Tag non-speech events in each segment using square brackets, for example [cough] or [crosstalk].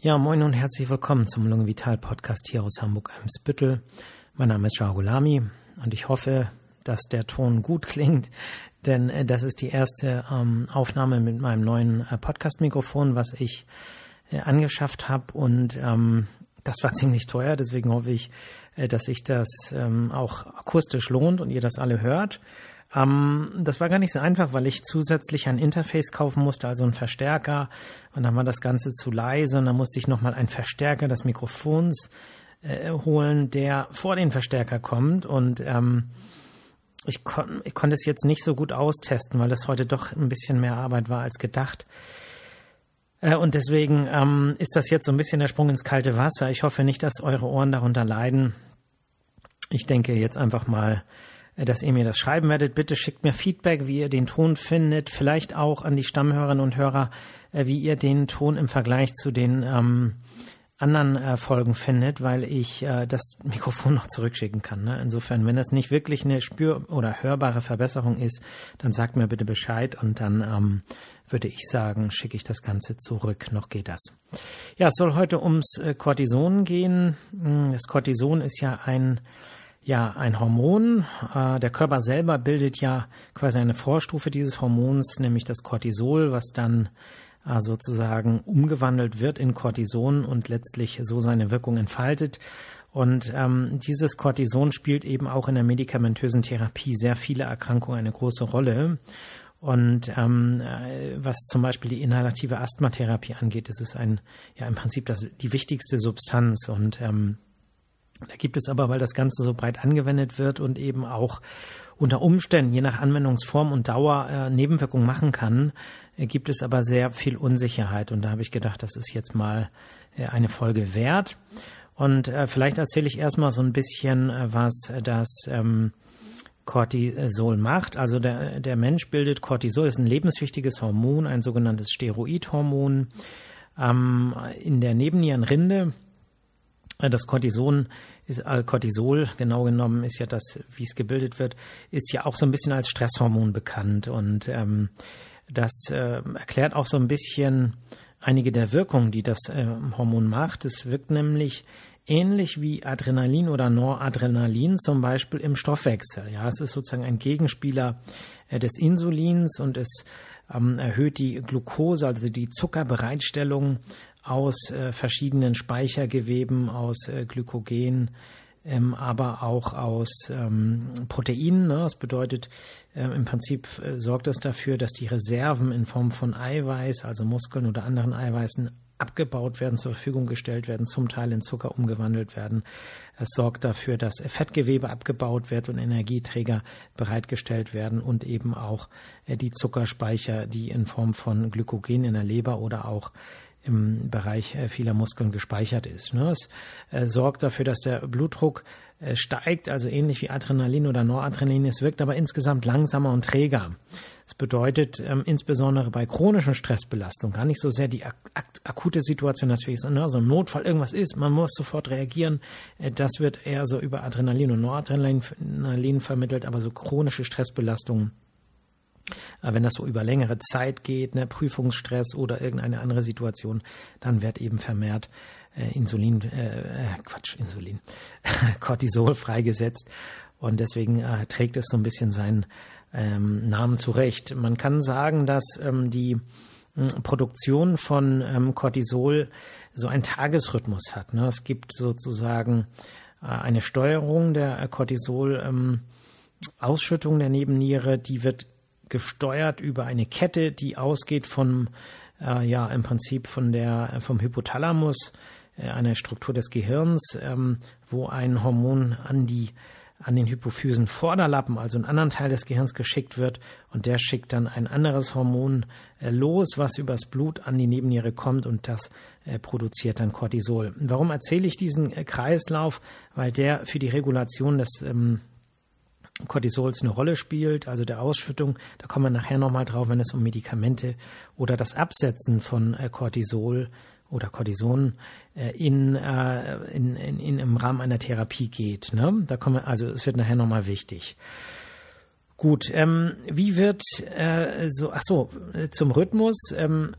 Ja, moin und herzlich willkommen zum Lunge Vital Podcast hier aus Hamburg-Eimsbüttel. Mein Name ist Shah Gulami und ich hoffe, dass der Ton gut klingt, denn äh, das ist die erste ähm, Aufnahme mit meinem neuen äh, Podcast-Mikrofon, was ich äh, angeschafft habe und ähm, das war [laughs] ziemlich teuer, deswegen hoffe ich, äh, dass sich das ähm, auch akustisch lohnt und ihr das alle hört. Ähm, das war gar nicht so einfach, weil ich zusätzlich ein Interface kaufen musste, also einen Verstärker. Und dann war das Ganze zu leise und dann musste ich nochmal einen Verstärker des Mikrofons äh, holen, der vor den Verstärker kommt. Und ähm, ich, kon ich konnte es jetzt nicht so gut austesten, weil das heute doch ein bisschen mehr Arbeit war als gedacht. Äh, und deswegen ähm, ist das jetzt so ein bisschen der Sprung ins kalte Wasser. Ich hoffe nicht, dass eure Ohren darunter leiden. Ich denke jetzt einfach mal, dass ihr mir das schreiben werdet. Bitte schickt mir Feedback, wie ihr den Ton findet. Vielleicht auch an die Stammhörerinnen und Hörer, äh, wie ihr den Ton im Vergleich zu den ähm, anderen äh, Folgen findet, weil ich äh, das [laughs] Mikrofon noch zurückschicken kann. Ne? Insofern, wenn das nicht wirklich eine spür- oder hörbare Verbesserung ist, dann sagt mir bitte Bescheid und dann ähm, würde ich sagen, schicke ich das Ganze zurück. Noch geht das. Ja, es soll heute ums äh, Cortison gehen. Hm, das Cortison ist ja ein ja ein Hormon. Äh, der Körper selber bildet ja quasi eine Vorstufe dieses Hormons, nämlich das Cortisol, was dann äh, sozusagen umgewandelt wird in Cortison und letztlich so seine Wirkung entfaltet. Und ähm, dieses Cortison spielt eben auch in der medikamentösen Therapie sehr viele Erkrankungen eine große Rolle. Und ähm, äh, was zum Beispiel die inhalative Asthmatherapie angeht, ist es ein, ja im Prinzip das, die wichtigste Substanz. Und ähm, da gibt es aber, weil das Ganze so breit angewendet wird und eben auch unter Umständen, je nach Anwendungsform und Dauer, äh, Nebenwirkungen machen kann, äh, gibt es aber sehr viel Unsicherheit. Und da habe ich gedacht, das ist jetzt mal äh, eine Folge wert. Und vielleicht erzähle ich erstmal so ein bisschen, was das ähm, Cortisol macht. Also der, der Mensch bildet Cortisol, ist ein lebenswichtiges Hormon, ein sogenanntes Steroidhormon. Ähm, in der Nebennierenrinde das Cortison ist, äh, Cortisol, genau genommen, ist ja das, wie es gebildet wird, ist ja auch so ein bisschen als Stresshormon bekannt. Und ähm, das äh, erklärt auch so ein bisschen einige der Wirkungen, die das äh, Hormon macht. Es wirkt nämlich ähnlich wie Adrenalin oder Noradrenalin zum Beispiel im Stoffwechsel. Ja, es ist sozusagen ein Gegenspieler äh, des Insulins und es ähm, erhöht die Glucose, also die Zuckerbereitstellung aus äh, verschiedenen Speichergeweben, aus äh, Glykogen, ähm, aber auch aus ähm, Proteinen. Ne? Das bedeutet, äh, im Prinzip äh, sorgt das dafür, dass die Reserven in Form von Eiweiß, also Muskeln oder anderen Eiweißen, abgebaut werden, zur Verfügung gestellt werden, zum Teil in Zucker umgewandelt werden. Es sorgt dafür, dass Fettgewebe abgebaut wird und Energieträger bereitgestellt werden und eben auch äh, die Zuckerspeicher, die in Form von Glykogen in der Leber oder auch im Bereich äh, vieler Muskeln gespeichert ist. Ne? Es äh, sorgt dafür, dass der Blutdruck äh, steigt, also ähnlich wie Adrenalin oder Noradrenalin. Es wirkt aber insgesamt langsamer und träger. Das bedeutet ähm, insbesondere bei chronischen Stressbelastungen gar nicht so sehr die ak akute Situation natürlich, sondern ne, so ein Notfall, irgendwas ist, man muss sofort reagieren. Äh, das wird eher so über Adrenalin und Noradrenalin vermittelt, aber so chronische Stressbelastungen wenn das so über längere Zeit geht, ne, Prüfungsstress oder irgendeine andere Situation, dann wird eben vermehrt äh, Insulin, äh, äh Quatsch, Insulin, [laughs] Cortisol freigesetzt und deswegen äh, trägt es so ein bisschen seinen ähm, Namen zurecht. Man kann sagen, dass ähm, die äh, Produktion von ähm, Cortisol so einen Tagesrhythmus hat. Ne? Es gibt sozusagen äh, eine Steuerung der Cortisol. Ähm, Ausschüttung der Nebenniere, die wird gesteuert über eine Kette, die ausgeht von äh, ja im Prinzip von der vom Hypothalamus, äh, einer Struktur des Gehirns, ähm, wo ein Hormon an die an den Hypophysen Vorderlappen, also einen anderen Teil des Gehirns geschickt wird und der schickt dann ein anderes Hormon äh, los, was übers Blut an die Nebenniere kommt und das äh, produziert dann Cortisol. Warum erzähle ich diesen äh, Kreislauf? Weil der für die Regulation des ähm, Cortisols eine Rolle spielt, also der Ausschüttung. Da kommen wir nachher nochmal drauf, wenn es um Medikamente oder das Absetzen von äh, Cortisol oder Cortison äh, in, äh, in, in, in, im Rahmen einer Therapie geht. Ne? Da kommen wir, also es wird nachher nochmal wichtig. Gut, ähm, wie wird äh, so, ach so, zum Rhythmus. Ähm,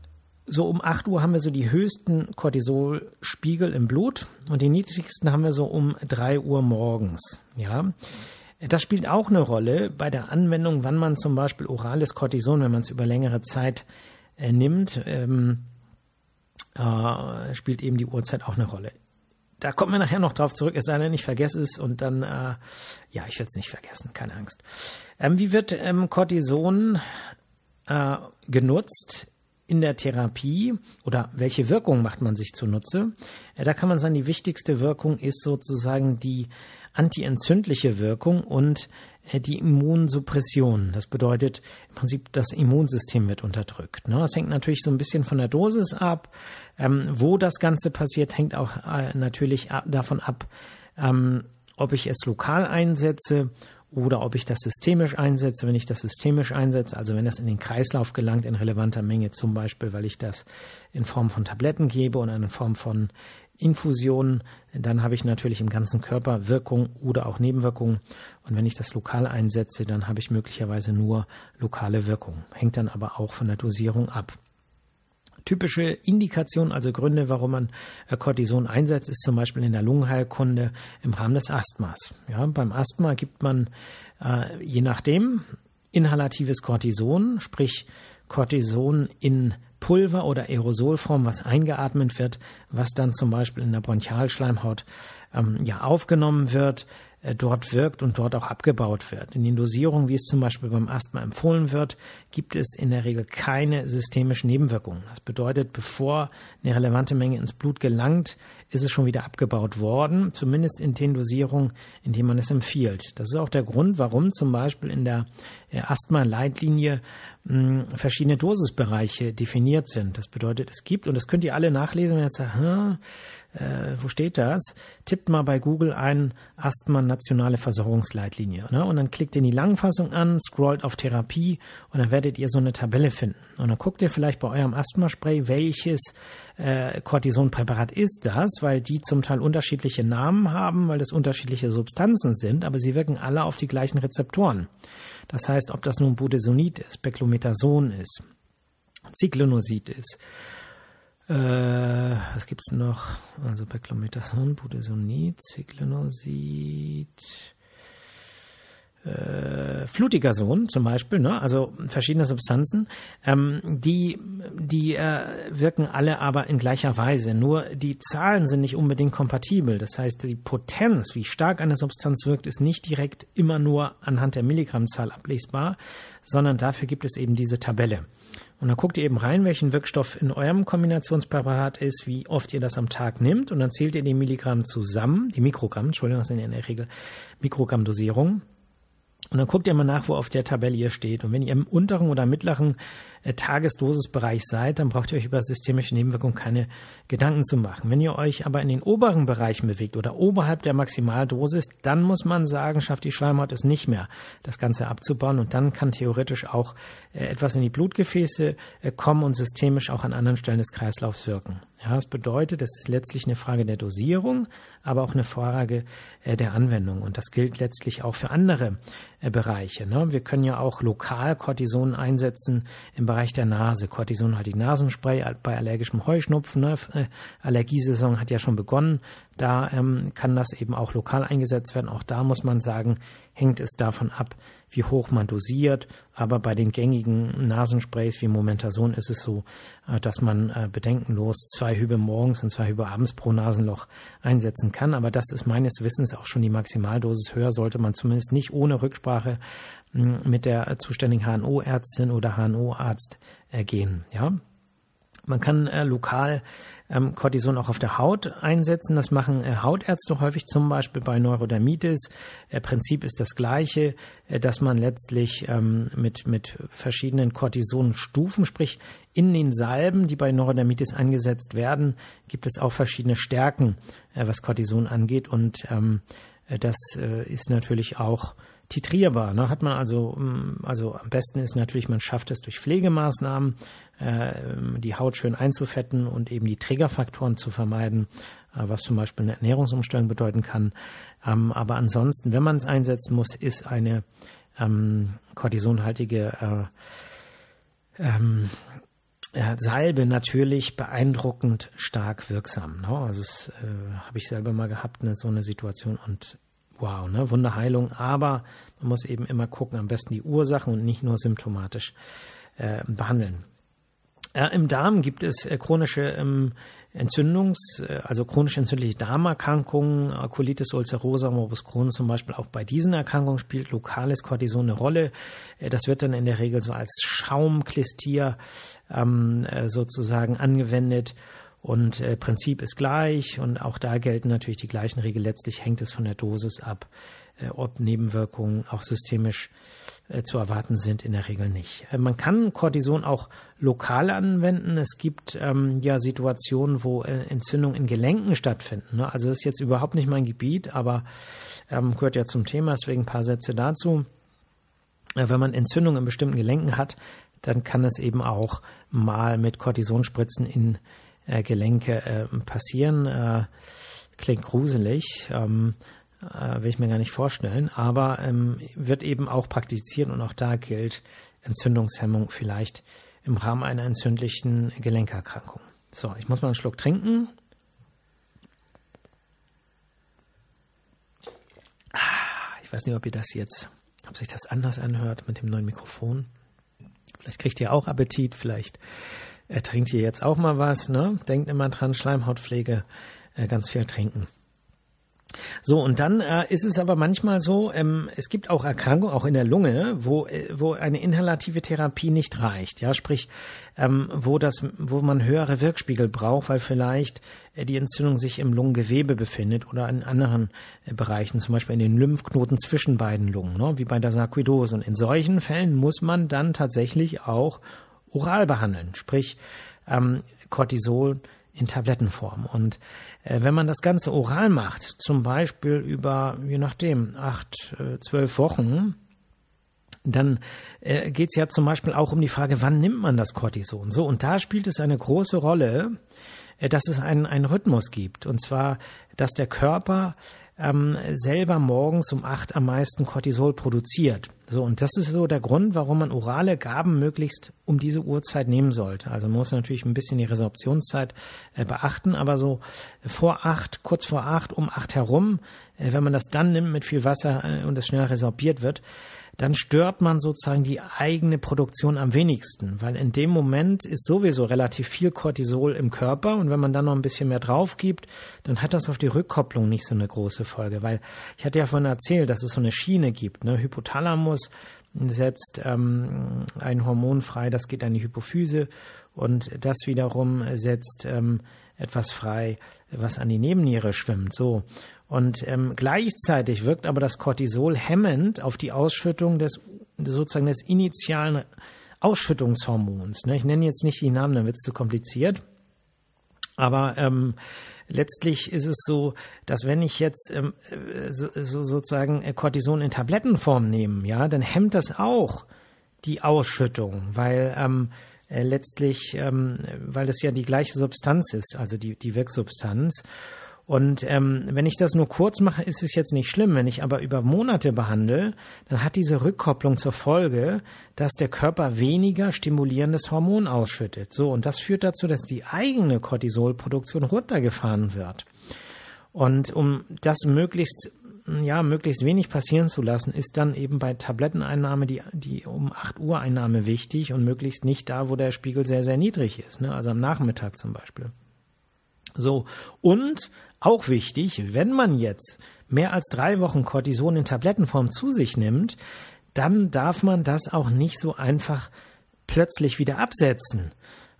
so um 8 Uhr haben wir so die höchsten Cortisolspiegel im Blut und die niedrigsten haben wir so um 3 Uhr morgens. Ja, das spielt auch eine Rolle bei der Anwendung, wann man zum Beispiel orales Cortison, wenn man es über längere Zeit äh, nimmt, ähm, äh, spielt eben die Uhrzeit auch eine Rolle. Da kommen wir nachher noch drauf zurück, es sei denn, ich vergesse es und dann, äh, ja, ich werde es nicht vergessen, keine Angst. Ähm, wie wird ähm, Cortison äh, genutzt in der Therapie oder welche Wirkung macht man sich zunutze? Äh, da kann man sagen, die wichtigste Wirkung ist sozusagen die antientzündliche Wirkung und äh, die Immunsuppression. Das bedeutet im Prinzip, das Immunsystem wird unterdrückt. Ne? Das hängt natürlich so ein bisschen von der Dosis ab. Ähm, wo das Ganze passiert, hängt auch äh, natürlich davon ab, ähm, ob ich es lokal einsetze oder ob ich das systemisch einsetze. Wenn ich das systemisch einsetze, also wenn das in den Kreislauf gelangt in relevanter Menge, zum Beispiel, weil ich das in Form von Tabletten gebe oder in Form von Infusionen, dann habe ich natürlich im ganzen Körper Wirkung oder auch Nebenwirkungen. Und wenn ich das lokal einsetze, dann habe ich möglicherweise nur lokale Wirkung. Hängt dann aber auch von der Dosierung ab. Typische Indikationen, also Gründe, warum man äh, Cortison einsetzt, ist zum Beispiel in der Lungenheilkunde im Rahmen des Asthmas. Ja, beim Asthma gibt man äh, je nachdem inhalatives Cortison, sprich Cortison in Pulver oder Aerosolform, was eingeatmet wird, was dann zum Beispiel in der Bronchialschleimhaut ähm, ja aufgenommen wird, dort wirkt und dort auch abgebaut wird. In den Dosierungen, wie es zum Beispiel beim Asthma empfohlen wird, gibt es in der Regel keine systemischen Nebenwirkungen. Das bedeutet, bevor eine relevante Menge ins Blut gelangt, ist es schon wieder abgebaut worden, zumindest in den Dosierungen, in denen man es empfiehlt. Das ist auch der Grund, warum zum Beispiel in der äh, Asthma-Leitlinie hm, verschiedene Dosisbereiche definiert sind. Das bedeutet, es gibt, und das könnt ihr alle nachlesen, wenn ihr jetzt sagt, hm, äh, wo steht das? Tippt mal bei Google ein Asthma nationale Versorgungsleitlinie. Ne? Und dann klickt ihr in die Langfassung an, scrollt auf Therapie und dann werdet ihr so eine Tabelle finden. Und dann guckt ihr vielleicht bei eurem Asthmaspray, welches äh, Cortisonpräparat ist das, weil die zum Teil unterschiedliche Namen haben, weil das unterschiedliche Substanzen sind, aber sie wirken alle auf die gleichen Rezeptoren. Das heißt, ob das nun Budesonid ist, Beclomethason ist, Cyclonosid ist, äh, was gibt's noch? Also Beclomethason, Budesonid, Cyclonosid, äh, Flutigerson zum Beispiel, ne? also verschiedene Substanzen, ähm, die, die äh, wirken alle aber in gleicher Weise. Nur die Zahlen sind nicht unbedingt kompatibel. Das heißt, die Potenz, wie stark eine Substanz wirkt, ist nicht direkt immer nur anhand der Milligrammzahl ablesbar, sondern dafür gibt es eben diese Tabelle. Und dann guckt ihr eben rein, welchen Wirkstoff in eurem Kombinationspräparat ist, wie oft ihr das am Tag nimmt und dann zählt ihr die Milligramm zusammen, die Mikrogramm, Entschuldigung, das sind ja in der Regel Mikrogrammdosierung und dann guckt ihr mal nach, wo auf der Tabelle ihr steht. Und wenn ihr im unteren oder mittleren Tagesdosisbereich seid, dann braucht ihr euch über systemische Nebenwirkungen keine Gedanken zu machen. Wenn ihr euch aber in den oberen Bereichen bewegt oder oberhalb der Maximaldosis, dann muss man sagen, schafft die Schleimhaut es nicht mehr, das Ganze abzubauen. Und dann kann theoretisch auch äh, etwas in die Blutgefäße äh, kommen und systemisch auch an anderen Stellen des Kreislaufs wirken. Ja, das bedeutet, es ist letztlich eine Frage der Dosierung, aber auch eine Frage äh, der Anwendung. Und das gilt letztlich auch für andere äh, Bereiche. Ne? Wir können ja auch lokal Cortison einsetzen im Bereich der Nase. Cortison hat die Nasenspray bei allergischem Heuschnupfen. Ne? Äh, Allergiesaison hat ja schon begonnen. Da ähm, kann das eben auch lokal eingesetzt werden. Auch da muss man sagen, hängt es davon ab, wie hoch man dosiert. Aber bei den gängigen Nasensprays wie Momentason ist es so, äh, dass man äh, bedenkenlos zwei Hübe morgens und zwei Hübe abends pro Nasenloch einsetzen kann. Aber das ist meines Wissens auch schon die Maximaldosis. Höher sollte man zumindest nicht ohne Rücksprache mit der zuständigen HNO-Ärztin oder HNO-Arzt äh, gehen. Ja, man kann äh, lokal ähm, Cortison auch auf der Haut einsetzen. Das machen äh, Hautärzte häufig zum Beispiel bei Neurodermitis. Äh, Prinzip ist das gleiche, äh, dass man letztlich ähm, mit, mit verschiedenen Cortisonstufen, sprich in den Salben, die bei Neurodermitis eingesetzt werden, gibt es auch verschiedene Stärken, äh, was Cortison angeht. Und ähm, äh, das ist natürlich auch titrierbar. Ne? Hat man also, mm, also am besten ist natürlich, man schafft es durch Pflegemaßnahmen, äh, die Haut schön einzufetten und eben die Triggerfaktoren zu vermeiden, äh, was zum Beispiel eine Ernährungsumstellung bedeuten kann. Ähm, aber ansonsten, wenn man es einsetzen muss, ist eine ähm, kortisonhaltige äh, ähm, äh, Salbe natürlich beeindruckend stark wirksam. Ne? Also das äh, habe ich selber mal gehabt, ne, so eine Situation und wow, ne, Wunderheilung. Aber man muss eben immer gucken, am besten die Ursachen und nicht nur symptomatisch äh, behandeln. Äh, Im Darm gibt es äh, chronische ähm, Entzündungs-, äh, also chronisch entzündliche Darmerkrankungen, Colitis ulcerosa, Morbus Crohn zum Beispiel. Auch bei diesen Erkrankungen spielt lokales Cortison eine Rolle. Äh, das wird dann in der Regel so als Schaumklistier ähm, äh, sozusagen angewendet. Und äh, Prinzip ist gleich und auch da gelten natürlich die gleichen Regeln. Letztlich hängt es von der Dosis ab, äh, ob Nebenwirkungen auch systemisch äh, zu erwarten sind, in der Regel nicht. Äh, man kann Cortison auch lokal anwenden. Es gibt ähm, ja Situationen, wo äh, Entzündungen in Gelenken stattfinden. Ne? Also das ist jetzt überhaupt nicht mein Gebiet, aber ähm, gehört ja zum Thema, deswegen ein paar Sätze dazu. Äh, wenn man Entzündungen in bestimmten Gelenken hat, dann kann es eben auch mal mit Cortisonspritzen in äh, Gelenke äh, passieren. Äh, klingt gruselig, ähm, äh, will ich mir gar nicht vorstellen, aber ähm, wird eben auch praktiziert und auch da gilt Entzündungshemmung vielleicht im Rahmen einer entzündlichen Gelenkerkrankung. So, ich muss mal einen Schluck trinken. Ah, ich weiß nicht, ob ihr das jetzt, ob sich das anders anhört mit dem neuen Mikrofon. Vielleicht kriegt ihr auch Appetit, vielleicht er trinkt hier jetzt auch mal was, ne? Denkt immer dran, Schleimhautpflege, äh, ganz viel trinken. So, und dann äh, ist es aber manchmal so, ähm, es gibt auch Erkrankungen, auch in der Lunge, wo, äh, wo eine inhalative Therapie nicht reicht. Ja, sprich, ähm, wo, das, wo man höhere Wirkspiegel braucht, weil vielleicht äh, die Entzündung sich im Lungengewebe befindet oder in anderen äh, Bereichen, zum Beispiel in den Lymphknoten zwischen beiden Lungen, ne, wie bei der Sarkoidose. Und in solchen Fällen muss man dann tatsächlich auch oral behandeln, sprich ähm, Cortisol in Tablettenform. Und äh, wenn man das Ganze oral macht, zum Beispiel über, je nachdem, acht, äh, zwölf Wochen, dann äh, geht es ja zum Beispiel auch um die Frage, wann nimmt man das Cortison? So, und da spielt es eine große Rolle, äh, dass es einen, einen Rhythmus gibt. Und zwar, dass der Körper ähm, selber morgens um acht am meisten Cortisol produziert. So, und das ist so der Grund, warum man orale Gaben möglichst um diese Uhrzeit nehmen sollte. Also man muss natürlich ein bisschen die Resorptionszeit äh, beachten, aber so vor acht, kurz vor acht, um acht herum, äh, wenn man das dann nimmt mit viel Wasser äh, und es schnell resorbiert wird, dann stört man sozusagen die eigene Produktion am wenigsten, weil in dem Moment ist sowieso relativ viel Cortisol im Körper und wenn man dann noch ein bisschen mehr drauf gibt, dann hat das auf die Rückkopplung nicht so eine große Folge, weil ich hatte ja vorhin erzählt, dass es so eine Schiene gibt, ne? Hypothalamus setzt ähm, ein Hormon frei, das geht an die Hypophyse und das wiederum setzt ähm, etwas frei, was an die Nebenniere schwimmt. So. Und ähm, gleichzeitig wirkt aber das Cortisol hemmend auf die Ausschüttung des sozusagen des initialen Ausschüttungshormons. Ne? Ich nenne jetzt nicht die Namen, dann wird es zu kompliziert. Aber ähm, letztlich ist es so, dass wenn ich jetzt ähm, so, so sozusagen Cortison in Tablettenform nehme, ja, dann hemmt das auch die Ausschüttung, weil ähm, äh, letztlich, ähm, weil das ja die gleiche Substanz ist, also die, die Wirksubstanz. Und ähm, wenn ich das nur kurz mache, ist es jetzt nicht schlimm. Wenn ich aber über Monate behandle, dann hat diese Rückkopplung zur Folge, dass der Körper weniger stimulierendes Hormon ausschüttet. So, und das führt dazu, dass die eigene Cortisolproduktion runtergefahren wird. Und um das möglichst ja, möglichst wenig passieren zu lassen, ist dann eben bei Tabletteneinnahme die, die um 8 Uhr Einnahme wichtig und möglichst nicht da, wo der Spiegel sehr, sehr niedrig ist, ne? also am Nachmittag zum Beispiel. So, und auch wichtig, wenn man jetzt mehr als drei Wochen Cortison in Tablettenform zu sich nimmt, dann darf man das auch nicht so einfach plötzlich wieder absetzen,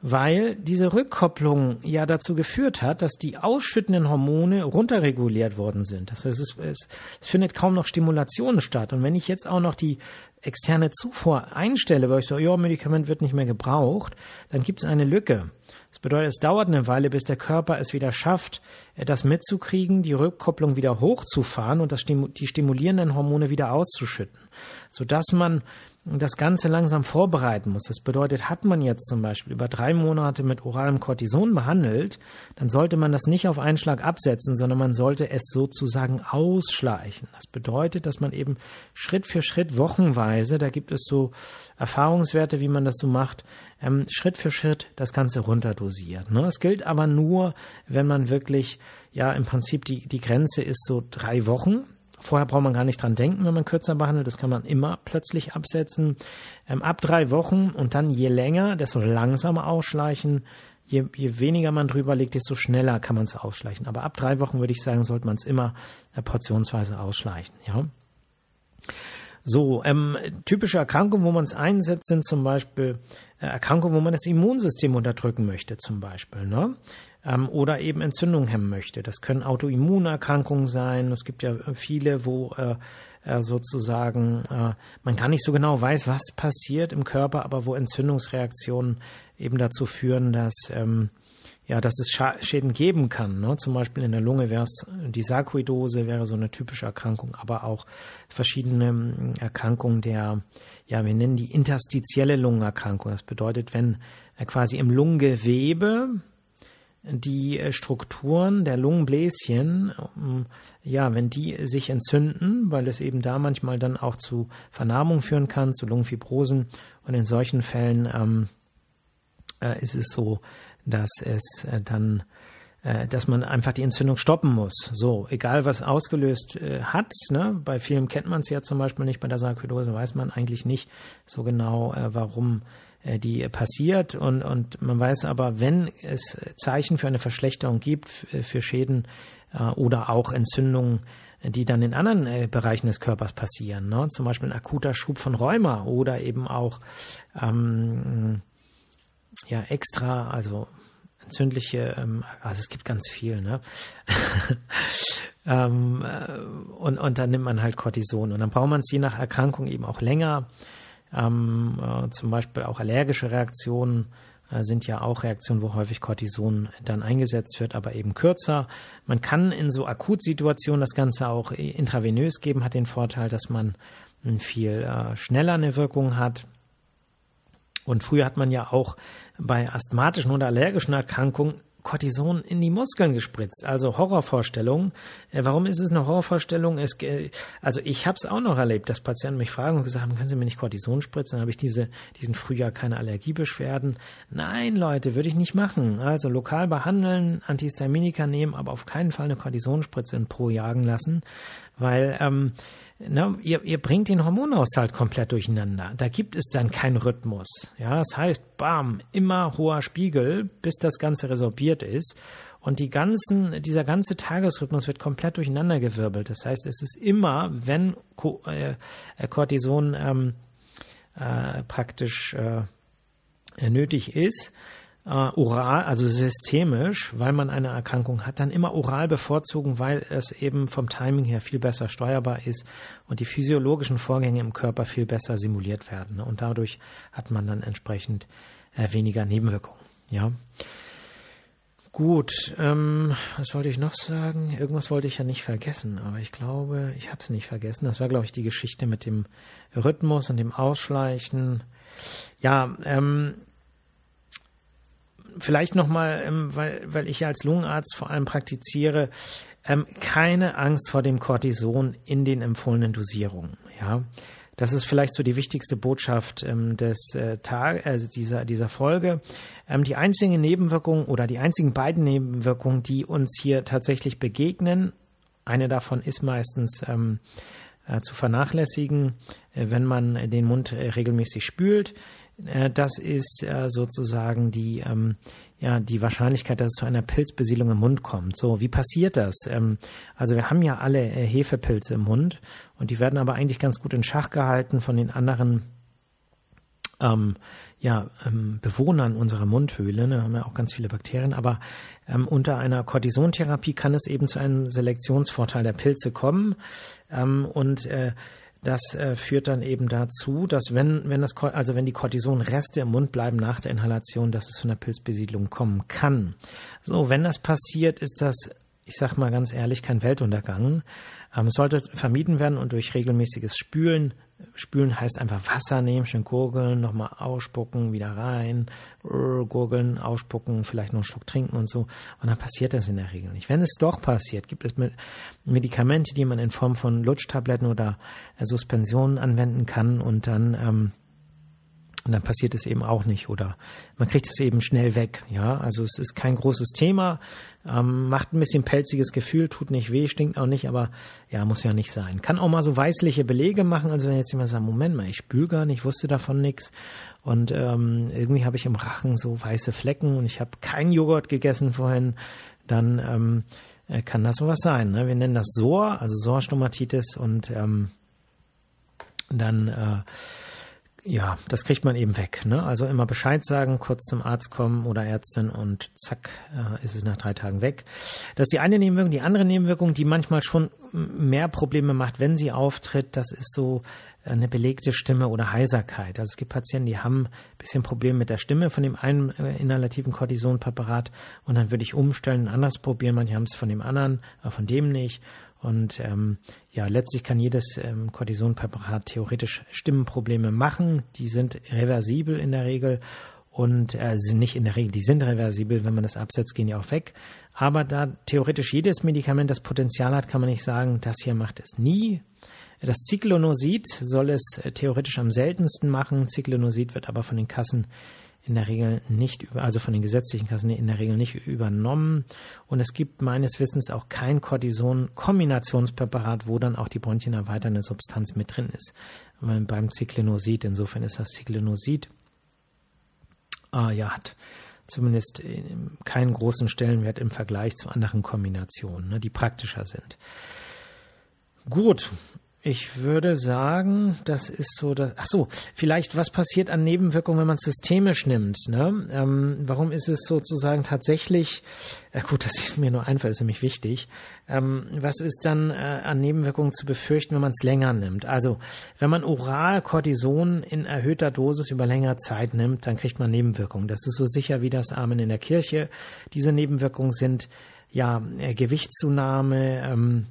weil diese Rückkopplung ja dazu geführt hat, dass die ausschüttenden Hormone runterreguliert worden sind. Das heißt, es, es, es findet kaum noch Stimulation statt. Und wenn ich jetzt auch noch die externe Zufuhr einstelle, weil ich so, ja, Medikament wird nicht mehr gebraucht, dann gibt es eine Lücke. Das bedeutet, es dauert eine Weile, bis der Körper es wieder schafft, das mitzukriegen, die Rückkopplung wieder hochzufahren und das, die stimulierenden Hormone wieder auszuschütten, sodass man das Ganze langsam vorbereiten muss. Das bedeutet, hat man jetzt zum Beispiel über drei Monate mit oralem Cortison behandelt, dann sollte man das nicht auf einen Schlag absetzen, sondern man sollte es sozusagen ausschleichen. Das bedeutet, dass man eben Schritt für Schritt wochenweise, da gibt es so Erfahrungswerte, wie man das so macht, ähm, Schritt für Schritt das Ganze runterdosiert. Ne? Das gilt aber nur, wenn man wirklich, ja, im Prinzip die, die Grenze ist so drei Wochen. Vorher braucht man gar nicht dran denken, wenn man kürzer behandelt. Das kann man immer plötzlich absetzen. Ähm, ab drei Wochen und dann je länger, desto langsamer ausschleichen. Je, je weniger man drüber legt, desto schneller kann man es ausschleichen. Aber ab drei Wochen würde ich sagen, sollte man es immer äh, portionsweise ausschleichen. Ja. So, ähm, typische Erkrankungen, wo man es einsetzt, sind zum Beispiel äh, Erkrankungen, wo man das Immunsystem unterdrücken möchte, zum Beispiel. Ne? ähm, oder eben Entzündung hemmen möchte. Das können Autoimmunerkrankungen sein. Es gibt ja viele, wo äh, äh, sozusagen äh, man gar nicht so genau weiß, was passiert im Körper, aber wo Entzündungsreaktionen eben dazu führen, dass ähm, ja, dass es Schäden geben kann. Ne? Zum Beispiel in der Lunge wäre es die Sarkoidose, wäre so eine typische Erkrankung, aber auch verschiedene ähm, Erkrankungen der, ja, wir nennen die interstitielle Lungenerkrankung. Das bedeutet, wenn äh, quasi im Lungengewebe die äh, Strukturen der Lungenbläschen, ähm, ja, wenn die sich entzünden, weil es eben da manchmal dann auch zu Vernarbung führen kann, zu Lungenfibrosen. Und in solchen Fällen ähm, äh, ist es so, dass es äh, dann äh, dass man einfach die Entzündung stoppen muss. So, egal was ausgelöst äh, hat. Ne? Bei vielen kennt man es ja zum Beispiel nicht. Bei der Sarkoidose weiß man eigentlich nicht so genau, warum die passiert und, und man weiß aber, wenn es Zeichen für eine Verschlechterung gibt, für Schäden oder auch Entzündungen, die dann in anderen Bereichen des Körpers passieren, ne? zum Beispiel ein akuter Schub von Rheuma oder eben auch ähm, ja extra, also entzündliche, ähm, also es gibt ganz viel, ne? [laughs] ähm, und, und dann nimmt man halt Cortison und dann braucht man es je nach Erkrankung eben auch länger. Ähm, äh, zum Beispiel auch allergische Reaktionen äh, sind ja auch Reaktionen, wo häufig Cortison dann eingesetzt wird, aber eben kürzer. Man kann in so Akutsituationen das Ganze auch intravenös geben, hat den Vorteil, dass man viel äh, schneller eine Wirkung hat. Und früher hat man ja auch bei asthmatischen oder allergischen Erkrankungen Cortison in die Muskeln gespritzt. Also Horrorvorstellungen. Äh, warum ist es eine Horrorvorstellung? Es, also ich habe es auch noch erlebt, dass Patienten mich fragen und gesagt haben, können Sie mir nicht Cortison spritzen? Dann habe ich diese, diesen Frühjahr keine Allergiebeschwerden. Nein, Leute, würde ich nicht machen. Also lokal behandeln, Antihistaminika nehmen, aber auf keinen Fall eine Cortisonspritze in Pro jagen lassen, weil ähm, ne, ihr, ihr bringt den Hormonhaushalt komplett durcheinander. Da gibt es dann keinen Rhythmus. Ja, das heißt, bam, immer hoher Spiegel, bis das Ganze resorbiert ist. Und die ganzen, dieser ganze Tagesrhythmus wird komplett durcheinandergewirbelt. Das heißt, es ist immer, wenn äh, Cortison ähm, äh, praktisch äh, nötig ist, äh, oral, also systemisch, weil man eine Erkrankung hat, dann immer oral bevorzugen, weil es eben vom Timing her viel besser steuerbar ist und die physiologischen Vorgänge im Körper viel besser simuliert werden. Ne? Und dadurch hat man dann entsprechend äh, weniger Nebenwirkungen. Ja. Gut, ähm, was wollte ich noch sagen? Irgendwas wollte ich ja nicht vergessen, aber ich glaube, ich habe es nicht vergessen. Das war, glaube ich, die Geschichte mit dem Rhythmus und dem Ausschleichen. Ja, ähm, vielleicht nochmal, ähm, weil, weil ich ja als Lungenarzt vor allem praktiziere, ähm, keine Angst vor dem Cortison in den empfohlenen Dosierungen. Ja, das ist vielleicht so die wichtigste Botschaft ähm, des äh, Tag, also dieser dieser Folge. Ähm, die einzigen Nebenwirkungen oder die einzigen beiden Nebenwirkungen, die uns hier tatsächlich begegnen, eine davon ist meistens ähm, äh, zu vernachlässigen, äh, wenn man den Mund äh, regelmäßig spült. Äh, das ist äh, sozusagen die, ähm, ja, die Wahrscheinlichkeit, dass es zu einer Pilzbesiedlung im Mund kommt. So, wie passiert das? Ähm, also wir haben ja alle äh, Hefepilze im Mund und die werden aber eigentlich ganz gut in Schach gehalten von den anderen ähm, ja, ähm, Bewohnern unserer Mundhöhle, ne, haben ja auch ganz viele Bakterien, aber ähm, unter einer Cortisontherapie kann es eben zu einem Selektionsvorteil der Pilze kommen ähm, und äh, das äh, führt dann eben dazu, dass wenn, wenn das, also wenn die Cortisonreste im Mund bleiben nach der Inhalation, dass es von der Pilzbesiedlung kommen kann. So, wenn das passiert, ist das, ich sag mal ganz ehrlich, kein Weltuntergang. Ähm, es sollte vermieden werden und durch regelmäßiges Spülen spülen heißt einfach Wasser nehmen, schön gurgeln, nochmal ausspucken, wieder rein, gurgeln, ausspucken, vielleicht noch einen Schluck trinken und so. Und dann passiert das in der Regel nicht. Wenn es doch passiert, gibt es Medikamente, die man in Form von Lutschtabletten oder Suspensionen anwenden kann und dann ähm, und dann passiert es eben auch nicht oder man kriegt es eben schnell weg. Ja, also es ist kein großes Thema, ähm, macht ein bisschen pelziges Gefühl, tut nicht weh, stinkt auch nicht, aber ja, muss ja nicht sein. Kann auch mal so weißliche Belege machen. Also wenn jetzt jemand sagt, Moment mal, ich spül gar nicht, wusste davon nichts und ähm, irgendwie habe ich im Rachen so weiße Flecken und ich habe keinen Joghurt gegessen vorhin, dann ähm, äh, kann das sowas sein. Ne? Wir nennen das SOR, also SOR-Stomatitis und ähm, dann äh, ja, das kriegt man eben weg. Ne? Also immer Bescheid sagen, kurz zum Arzt kommen oder Ärztin und zack, äh, ist es nach drei Tagen weg. Das ist die eine Nebenwirkung. Die andere Nebenwirkung, die manchmal schon mehr Probleme macht, wenn sie auftritt, das ist so eine belegte Stimme oder Heiserkeit. Also es gibt Patienten, die haben ein bisschen Probleme mit der Stimme von dem einen äh, inhalativen Cortisonpräparat und dann würde ich umstellen, anders probieren. Manche haben es von dem anderen, aber von dem nicht. Und ähm, ja, letztlich kann jedes ähm, Cortisonpräparat theoretisch Stimmenprobleme machen. Die sind reversibel in der Regel und äh, sind nicht in der Regel, die sind reversibel, wenn man das absetzt, gehen die auch weg. Aber da theoretisch jedes Medikament das Potenzial hat, kann man nicht sagen, das hier macht es nie. Das Cyclonosid soll es äh, theoretisch am seltensten machen. Cyclonosid wird aber von den Kassen in der Regel nicht also von den gesetzlichen Kassen in der Regel nicht übernommen. Und es gibt meines Wissens auch kein Cortison-Kombinationspräparat, wo dann auch die Bronchien erweiternde Substanz mit drin ist. Beim Cyclinosid, insofern ist das Cyclinosid, äh, ja, hat zumindest keinen großen Stellenwert im Vergleich zu anderen Kombinationen, ne, die praktischer sind. Gut, ich würde sagen, das ist so, dass, ach so, vielleicht was passiert an Nebenwirkungen, wenn man es systemisch nimmt, ne? Ähm, warum ist es sozusagen tatsächlich, äh, gut, das ist mir nur einfach, ist nämlich wichtig, ähm, was ist dann äh, an Nebenwirkungen zu befürchten, wenn man es länger nimmt? Also, wenn man oral Cortison in erhöhter Dosis über längere Zeit nimmt, dann kriegt man Nebenwirkungen. Das ist so sicher wie das Amen in der Kirche. Diese Nebenwirkungen sind, ja, äh, Gewichtszunahme, ähm,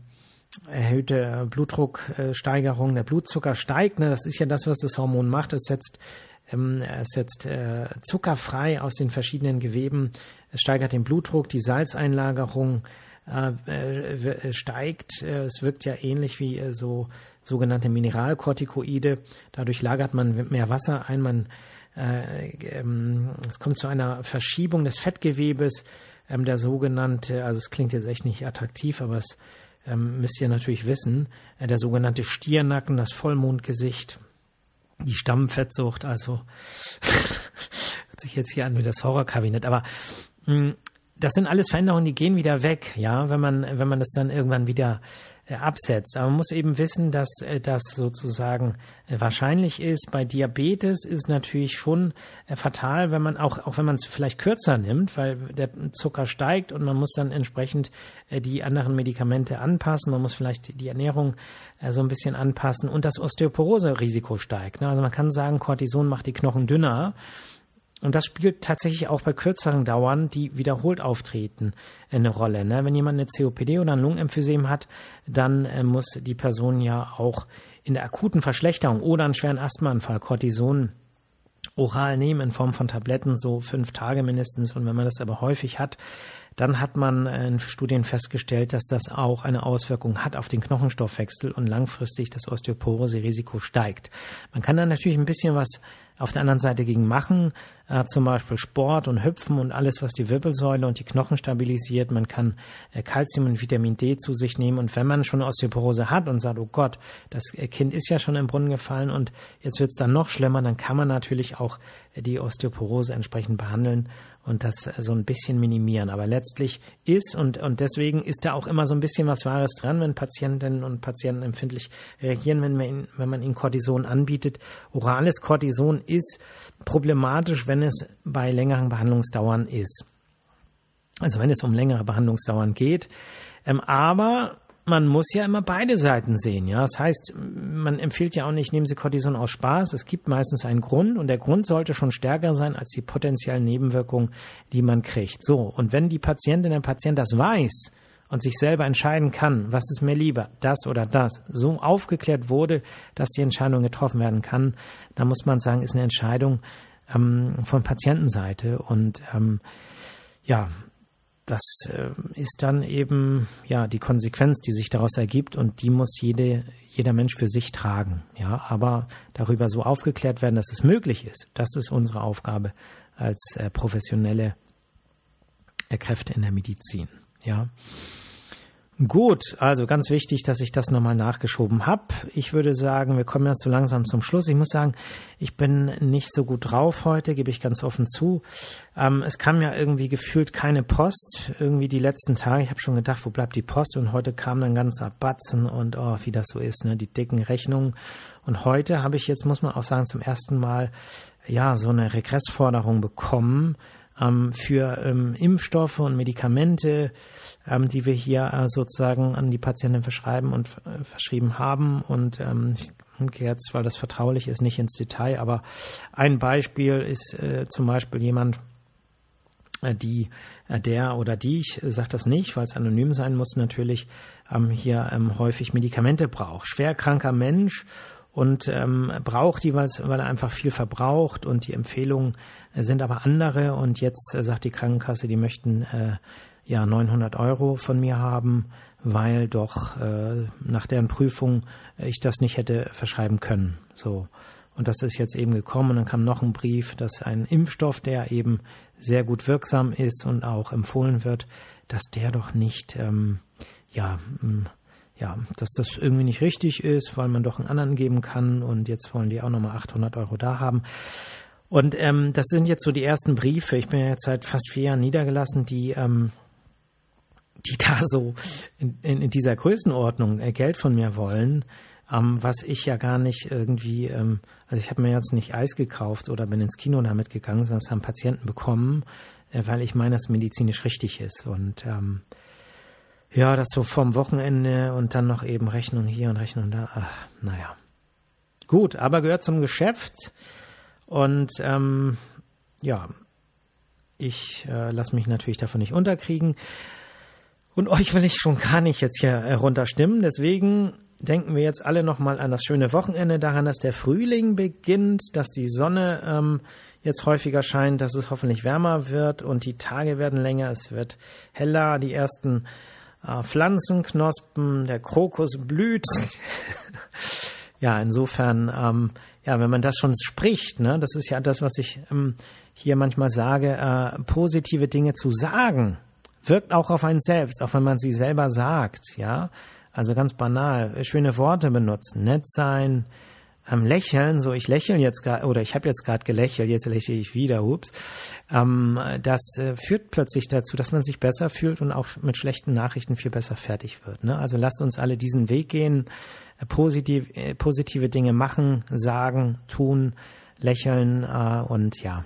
erhöhte Blutdrucksteigerung, der Blutzucker steigt. Ne? Das ist ja das, was das Hormon macht. Es setzt, ähm, es setzt äh, Zucker frei aus den verschiedenen Geweben. Es steigert den Blutdruck, die Salzeinlagerung äh, äh, steigt. Es wirkt ja ähnlich wie äh, so sogenannte Mineralkortikoide. Dadurch lagert man mehr Wasser ein. Man, äh, ähm, es kommt zu einer Verschiebung des Fettgewebes. Ähm, der sogenannte, also es klingt jetzt echt nicht attraktiv, aber es ähm, müsst ihr natürlich wissen, äh, der sogenannte Stiernacken, das Vollmondgesicht, die Stammfettsucht, also [laughs] hört sich jetzt hier an wie das Horrorkabinett, aber mh, hm, das sind alles Veränderungen, die gehen wieder weg, ja, wenn man, wenn man das dann irgendwann wieder absetzt. Aber man muss eben wissen, dass äh, das sozusagen äh, wahrscheinlich ist. Bei Diabetes ist natürlich schon fatal, wenn man auch, auch wenn man es vielleicht kürzer nimmt, weil der Zucker steigt und man muss dann entsprechend die anderen Medikamente anpassen. Man muss vielleicht die Ernährung so ein bisschen anpassen und das Osteoporose-Risiko steigt. Ne? Also man kann sagen, Cortison macht die Knochen dünner. Und das spielt tatsächlich auch bei kürzeren Dauern, die wiederholt auftreten, eine Rolle. Ne? Wenn jemand eine COPD oder ein Lungenemphysem hat, dann äh, muss die Person ja auch in der akuten Verschlechterung oder einen schweren Asthmaanfall Cortison oral nehmen in Form von Tabletten, so fünf Tage mindestens. Und wenn man das aber häufig hat, dann hat man in Studien festgestellt, dass das auch eine Auswirkung hat auf den Knochenstoffwechsel und langfristig das Osteoporose-Risiko steigt. Man kann dann natürlich ein bisschen was auf der anderen Seite gegen machen, äh, zum Beispiel Sport und Hüpfen und alles, was die Wirbelsäule und die Knochen stabilisiert. Man kann äh, Calcium und Vitamin D zu sich nehmen. Und wenn man schon Osteoporose hat und sagt, oh Gott, das äh, Kind ist ja schon im Brunnen gefallen und jetzt wird es dann noch schlimmer, dann kann man natürlich auch äh, die Osteoporose entsprechend behandeln und das so ein bisschen minimieren. Aber letztlich ist und, und deswegen ist da auch immer so ein bisschen was Wahres dran, wenn Patientinnen und Patienten empfindlich reagieren, wenn man, ihnen, wenn man ihnen Cortison anbietet. Orales Cortison ist problematisch, wenn es bei längeren Behandlungsdauern ist. Also wenn es um längere Behandlungsdauern geht. Ähm, aber man muss ja immer beide Seiten sehen, ja. Das heißt, man empfiehlt ja auch nicht, nehmen Sie Cortison aus Spaß. Es gibt meistens einen Grund und der Grund sollte schon stärker sein als die potenziellen Nebenwirkungen, die man kriegt. So. Und wenn die Patientin, der Patient das weiß, und sich selber entscheiden kann, was ist mir lieber, das oder das, so aufgeklärt wurde, dass die Entscheidung getroffen werden kann, dann muss man sagen, ist eine Entscheidung ähm, von Patientenseite und ähm, ja, das äh, ist dann eben ja die Konsequenz, die sich daraus ergibt und die muss jede, jeder Mensch für sich tragen. Ja, aber darüber so aufgeklärt werden, dass es möglich ist. Das ist unsere Aufgabe als äh, professionelle äh, Kräfte in der Medizin. Ja. Gut, also ganz wichtig, dass ich das nochmal nachgeschoben habe. Ich würde sagen, wir kommen jetzt so langsam zum Schluss. Ich muss sagen, ich bin nicht so gut drauf heute, gebe ich ganz offen zu. Ähm, es kam ja irgendwie gefühlt keine Post, irgendwie die letzten Tage. Ich habe schon gedacht, wo bleibt die Post? Und heute kam dann ganz Batzen und oh, wie das so ist, ne, die dicken Rechnungen. Und heute habe ich jetzt, muss man auch sagen, zum ersten Mal ja so eine Regressforderung bekommen ähm, für ähm, Impfstoffe und Medikamente, ähm, die wir hier äh, sozusagen an die Patienten verschreiben und äh, verschrieben haben. Und ähm, ich gehe jetzt, weil das vertraulich ist, nicht ins Detail, aber ein Beispiel ist äh, zum Beispiel jemand, äh, die äh, der oder die, ich sage das nicht, weil es anonym sein muss, natürlich ähm, hier ähm, häufig Medikamente braucht. Schwerkranker Mensch und ähm, braucht die, weil er einfach viel verbraucht und die Empfehlungen sind aber andere und jetzt äh, sagt die Krankenkasse, die möchten äh, ja 900 Euro von mir haben, weil doch äh, nach deren Prüfung ich das nicht hätte verschreiben können. So. Und das ist jetzt eben gekommen und dann kam noch ein Brief, dass ein Impfstoff, der eben sehr gut wirksam ist und auch empfohlen wird, dass der doch nicht, ähm, ja, ja, dass das irgendwie nicht richtig ist, weil man doch einen anderen geben kann und jetzt wollen die auch nochmal 800 Euro da haben. Und ähm, das sind jetzt so die ersten Briefe. Ich bin ja jetzt seit fast vier Jahren niedergelassen, die, ähm, die da so in, in, dieser Größenordnung äh, Geld von mir wollen, ähm, was ich ja gar nicht irgendwie, ähm, also ich habe mir jetzt nicht Eis gekauft oder bin ins Kino damit gegangen, sondern es haben Patienten bekommen, äh, weil ich meine, dass medizinisch richtig ist. Und ähm, ja, das so vom Wochenende und dann noch eben Rechnung hier und Rechnung da. Ach, naja. Gut, aber gehört zum Geschäft. Und ähm, ja, ich äh, lasse mich natürlich davon nicht unterkriegen. Und euch will ich schon gar nicht jetzt hier runterstimmen. Deswegen denken wir jetzt alle nochmal an das schöne Wochenende, daran, dass der Frühling beginnt, dass die Sonne ähm, jetzt häufiger scheint, dass es hoffentlich wärmer wird und die Tage werden länger, es wird heller, die ersten äh, Pflanzenknospen, der Krokus blüht. [laughs] ja, insofern ähm, ja, wenn man das schon spricht, ne, das ist ja das, was ich ähm, hier manchmal sage, äh, positive Dinge zu sagen, wirkt auch auf einen selbst, auch wenn man sie selber sagt, ja. Also ganz banal, schöne Worte benutzen, nett sein, ähm, lächeln, so ich lächle jetzt gerade, oder ich habe jetzt gerade gelächelt, jetzt lächle ich wieder, ups. Ähm, das äh, führt plötzlich dazu, dass man sich besser fühlt und auch mit schlechten Nachrichten viel besser fertig wird. Ne? Also lasst uns alle diesen Weg gehen, äh, positiv, äh, positive Dinge machen, sagen, tun, lächeln äh, und ja.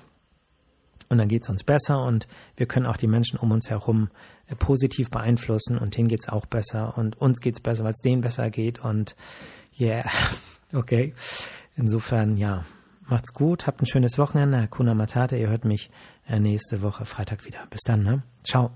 Und dann geht es uns besser und wir können auch die Menschen um uns herum äh, positiv beeinflussen und denen geht es auch besser und uns geht es besser, weil es denen besser geht und yeah. [laughs] Okay. Insofern, ja, macht's gut, habt ein schönes Wochenende. Kuna Matata, ihr hört mich äh, nächste Woche Freitag wieder. Bis dann, ne? Ciao.